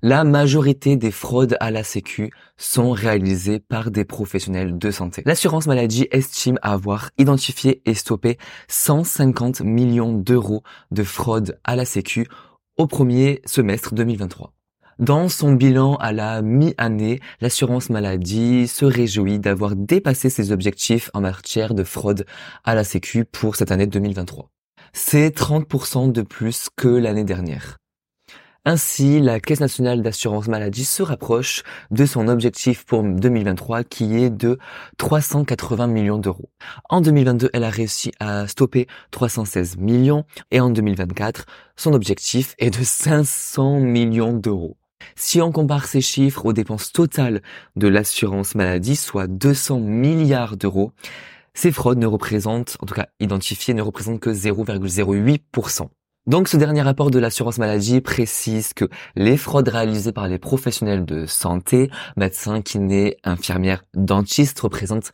La majorité des fraudes à la Sécu sont réalisées par des professionnels de santé. L'assurance maladie estime avoir identifié et stoppé 150 millions d'euros de fraude à la Sécu au premier semestre 2023. Dans son bilan à la mi-année, l'assurance maladie se réjouit d'avoir dépassé ses objectifs en matière de fraude à la Sécu pour cette année 2023. C'est 30% de plus que l'année dernière. Ainsi, la Caisse nationale d'assurance maladie se rapproche de son objectif pour 2023 qui est de 380 millions d'euros. En 2022, elle a réussi à stopper 316 millions et en 2024, son objectif est de 500 millions d'euros. Si on compare ces chiffres aux dépenses totales de l'assurance maladie, soit 200 milliards d'euros, ces fraudes ne représentent, en tout cas identifiées, ne représentent que 0,08%. Donc ce dernier rapport de l'assurance maladie précise que les fraudes réalisées par les professionnels de santé, médecins, kinés, infirmières, dentistes représentent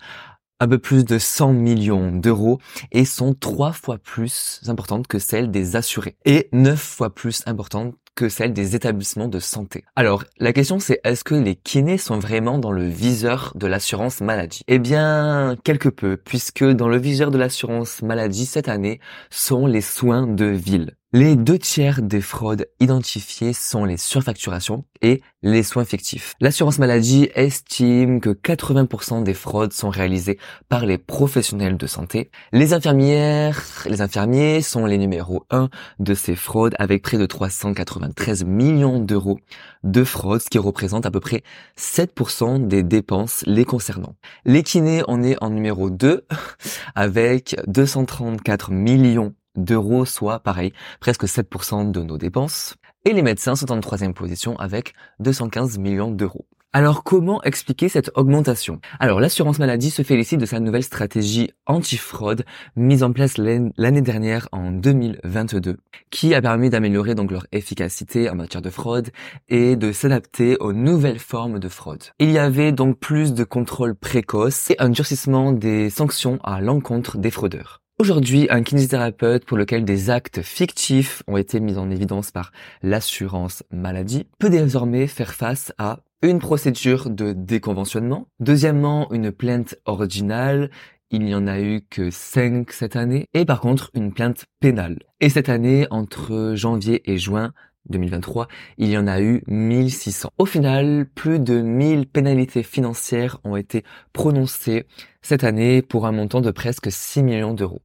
un peu plus de 100 millions d'euros et sont trois fois plus importantes que celles des assurés et neuf fois plus importantes que celles des établissements de santé. Alors, la question c'est est-ce que les kinés sont vraiment dans le viseur de l'assurance maladie? Eh bien, quelque peu, puisque dans le viseur de l'assurance maladie cette année sont les soins de ville. Les deux tiers des fraudes identifiées sont les surfacturations et les soins fictifs. L'assurance maladie estime que 80% des fraudes sont réalisées par les professionnels de santé. Les infirmières, les infirmiers sont les numéros 1 de ces fraudes avec près de 393 millions d'euros de fraudes, ce qui représente à peu près 7% des dépenses les concernant. Les kinés, on est en numéro 2 avec 234 millions d'euros, soit pareil, presque 7% de nos dépenses. Et les médecins sont en troisième position avec 215 millions d'euros. Alors comment expliquer cette augmentation? Alors l'assurance maladie se félicite de sa nouvelle stratégie anti-fraude mise en place l'année dernière en 2022 qui a permis d'améliorer donc leur efficacité en matière de fraude et de s'adapter aux nouvelles formes de fraude. Il y avait donc plus de contrôles précoces et un durcissement des sanctions à l'encontre des fraudeurs. Aujourd'hui, un kinésithérapeute pour lequel des actes fictifs ont été mis en évidence par l'assurance maladie peut désormais faire face à une procédure de déconventionnement, deuxièmement une plainte originale, il n'y en a eu que 5 cette année, et par contre une plainte pénale. Et cette année, entre janvier et juin, 2023, il y en a eu 1600. Au final, plus de 1000 pénalités financières ont été prononcées cette année pour un montant de presque 6 millions d'euros.